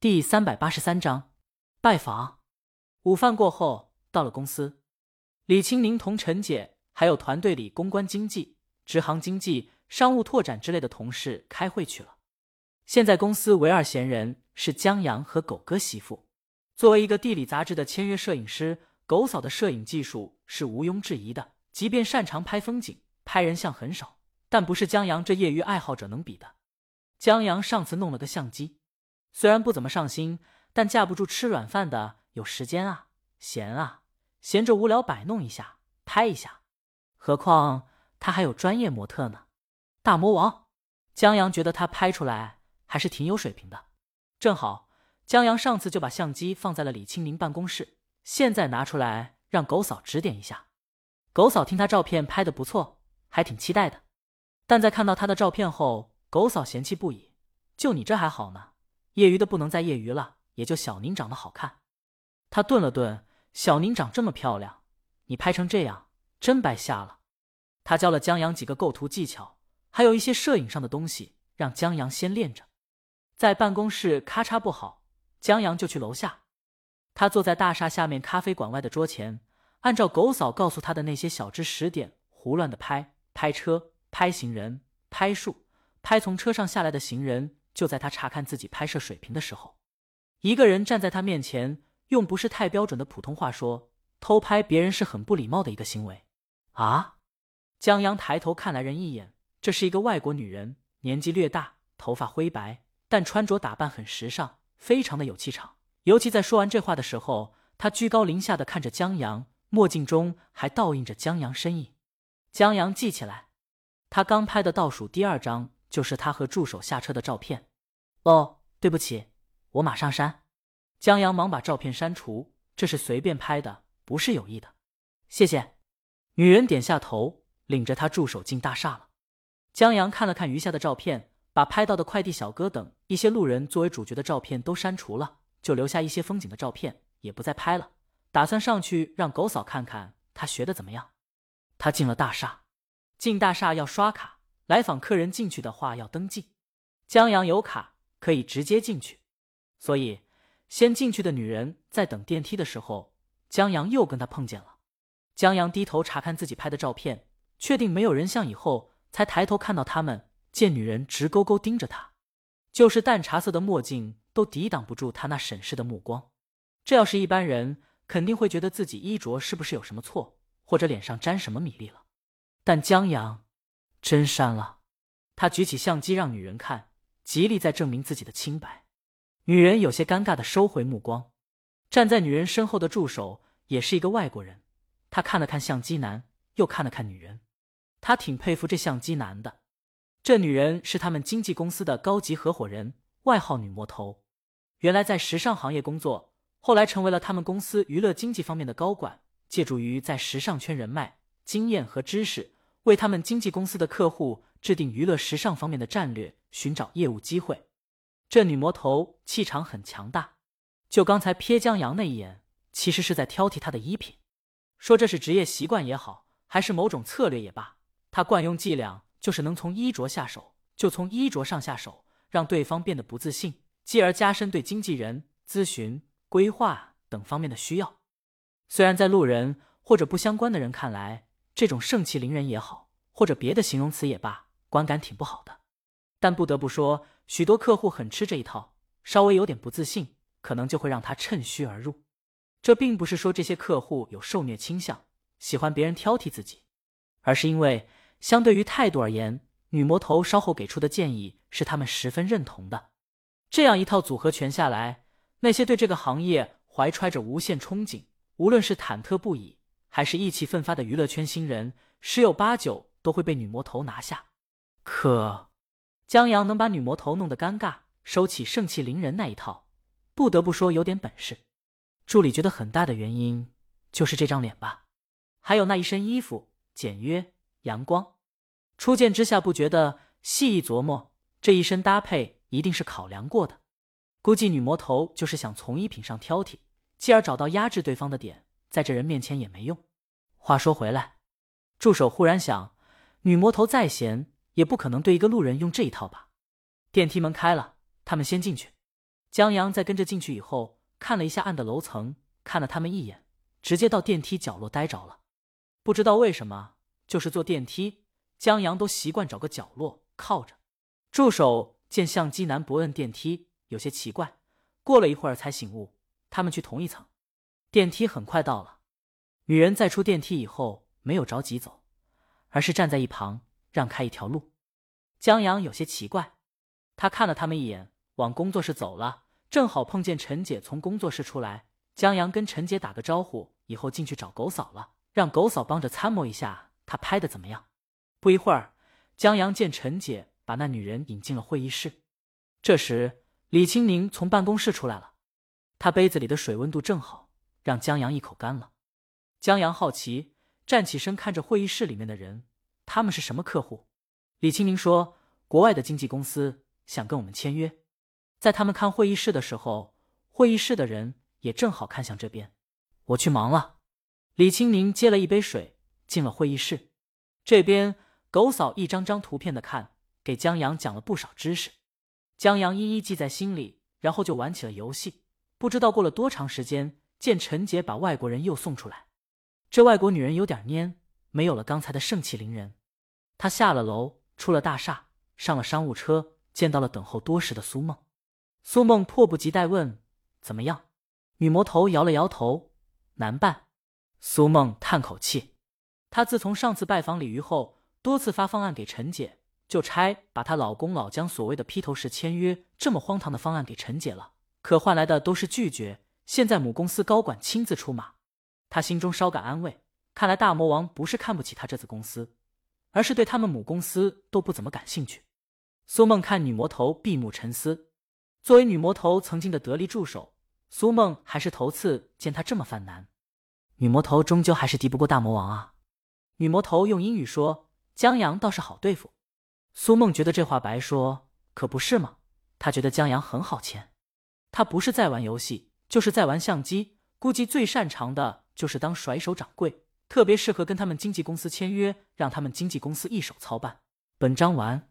第三百八十三章拜访。午饭过后，到了公司，李青宁同陈姐还有团队里公关、经济、直行经济、商务拓展之类的同事开会去了。现在公司唯二闲人是江阳和狗哥媳妇。作为一个地理杂志的签约摄影师，狗嫂的摄影技术是毋庸置疑的。即便擅长拍风景、拍人像很少，但不是江阳这业余爱好者能比的。江阳上次弄了个相机。虽然不怎么上心，但架不住吃软饭的有时间啊，闲啊，闲着无聊摆弄一下，拍一下。何况他还有专业模特呢，大魔王江阳觉得他拍出来还是挺有水平的。正好江阳上次就把相机放在了李清明办公室，现在拿出来让狗嫂指点一下。狗嫂听他照片拍的不错，还挺期待的。但在看到他的照片后，狗嫂嫌弃不已：“就你这还好呢。”业余的不能再业余了，也就小宁长得好看。他顿了顿，小宁长这么漂亮，你拍成这样真白瞎了。他教了江阳几个构图技巧，还有一些摄影上的东西，让江阳先练着。在办公室咔嚓不好，江阳就去楼下。他坐在大厦下面咖啡馆外的桌前，按照狗嫂告诉他的那些小知识点胡乱的拍：拍车、拍行人、拍树、拍从车上下来的行人。就在他查看自己拍摄水平的时候，一个人站在他面前，用不是太标准的普通话说：“偷拍别人是很不礼貌的一个行为。”啊！江阳抬头看来人一眼，这是一个外国女人，年纪略大，头发灰白，但穿着打扮很时尚，非常的有气场。尤其在说完这话的时候，她居高临下的看着江阳，墨镜中还倒映着江阳身影。江阳记起来，他刚拍的倒数第二张就是他和助手下车的照片。哦，对不起，我马上删。江阳忙把照片删除，这是随便拍的，不是有意的。谢谢。女人点下头，领着他助手进大厦了。江阳看了看余下的照片，把拍到的快递小哥等一些路人作为主角的照片都删除了，就留下一些风景的照片，也不再拍了。打算上去让狗嫂看看他学的怎么样。他进了大厦，进大厦要刷卡，来访客人进去的话要登记。江阳有卡。可以直接进去，所以先进去的女人在等电梯的时候，江阳又跟她碰见了。江阳低头查看自己拍的照片，确定没有人像以后，才抬头看到他们。见女人直勾勾盯着他，就是淡茶色的墨镜都抵挡不住他那审视的目光。这要是一般人，肯定会觉得自己衣着是不是有什么错，或者脸上沾什么米粒了。但江阳真删了。他举起相机让女人看。极力在证明自己的清白，女人有些尴尬的收回目光。站在女人身后的助手也是一个外国人，他看了看相机男，又看了看女人，他挺佩服这相机男的。这女人是他们经纪公司的高级合伙人，外号女魔头，原来在时尚行业工作，后来成为了他们公司娱乐经济方面的高管，借助于在时尚圈人脉、经验和知识，为他们经纪公司的客户。制定娱乐时尚方面的战略，寻找业务机会。这女魔头气场很强大，就刚才瞥江阳那一眼，其实是在挑剔他的衣品。说这是职业习惯也好，还是某种策略也罢，他惯用伎俩就是能从衣着下手，就从衣着上下手，让对方变得不自信，继而加深对经纪人咨询、规划等方面的需要。虽然在路人或者不相关的人看来，这种盛气凌人也好，或者别的形容词也罢。观感挺不好的，但不得不说，许多客户很吃这一套。稍微有点不自信，可能就会让他趁虚而入。这并不是说这些客户有受虐倾向，喜欢别人挑剔自己，而是因为相对于态度而言，女魔头稍后给出的建议是他们十分认同的。这样一套组合拳下来，那些对这个行业怀揣着无限憧憬，无论是忐忑不已还是意气奋发的娱乐圈新人，十有八九都会被女魔头拿下。可江阳能把女魔头弄得尴尬，收起盛气凌人那一套，不得不说有点本事。助理觉得很大的原因就是这张脸吧，还有那一身衣服简约阳光。初见之下不觉得，细一琢磨，这一身搭配一定是考量过的。估计女魔头就是想从衣品上挑剔，继而找到压制对方的点，在这人面前也没用。话说回来，助手忽然想，女魔头再闲。也不可能对一个路人用这一套吧。电梯门开了，他们先进去。江阳在跟着进去以后，看了一下暗的楼层，看了他们一眼，直接到电梯角落待着了。不知道为什么，就是坐电梯，江阳都习惯找个角落靠着。助手见相机男不摁电梯，有些奇怪，过了一会儿才醒悟，他们去同一层。电梯很快到了，女人在出电梯以后没有着急走，而是站在一旁让开一条路。江阳有些奇怪，他看了他们一眼，往工作室走了。正好碰见陈姐从工作室出来，江阳跟陈姐打个招呼，以后进去找狗嫂了，让狗嫂帮着参谋一下他拍的怎么样。不一会儿，江阳见陈姐。把那女人引进了会议室。这时，李青宁从办公室出来了，他杯子里的水温度正好，让江阳一口干了。江阳好奇，站起身看着会议室里面的人，他们是什么客户？李青宁说：“国外的经纪公司想跟我们签约。”在他们看会议室的时候，会议室的人也正好看向这边。我去忙了。李青宁接了一杯水，进了会议室。这边狗嫂一张张图片的看。给江阳讲了不少知识，江阳一一记在心里，然后就玩起了游戏。不知道过了多长时间，见陈杰把外国人又送出来，这外国女人有点蔫，没有了刚才的盛气凌人。她下了楼，出了大厦，上了商务车，见到了等候多时的苏梦。苏梦迫不及待问：“怎么样？”女魔头摇了摇头：“难办。”苏梦叹口气，她自从上次拜访李鱼后，多次发方案给陈姐。就差把她老公老姜所谓的披头士签约这么荒唐的方案给陈姐了，可换来的都是拒绝。现在母公司高管亲自出马，他心中稍感安慰。看来大魔王不是看不起他这子公司，而是对他们母公司都不怎么感兴趣。苏梦看女魔头闭目沉思，作为女魔头曾经的得力助手，苏梦还是头次见她这么犯难。女魔头终究还是敌不过大魔王啊！女魔头用英语说：“江阳倒是好对付。”苏梦觉得这话白说，可不是吗？他觉得江阳很好签，他不是在玩游戏，就是在玩相机。估计最擅长的就是当甩手掌柜，特别适合跟他们经纪公司签约，让他们经纪公司一手操办。本章完。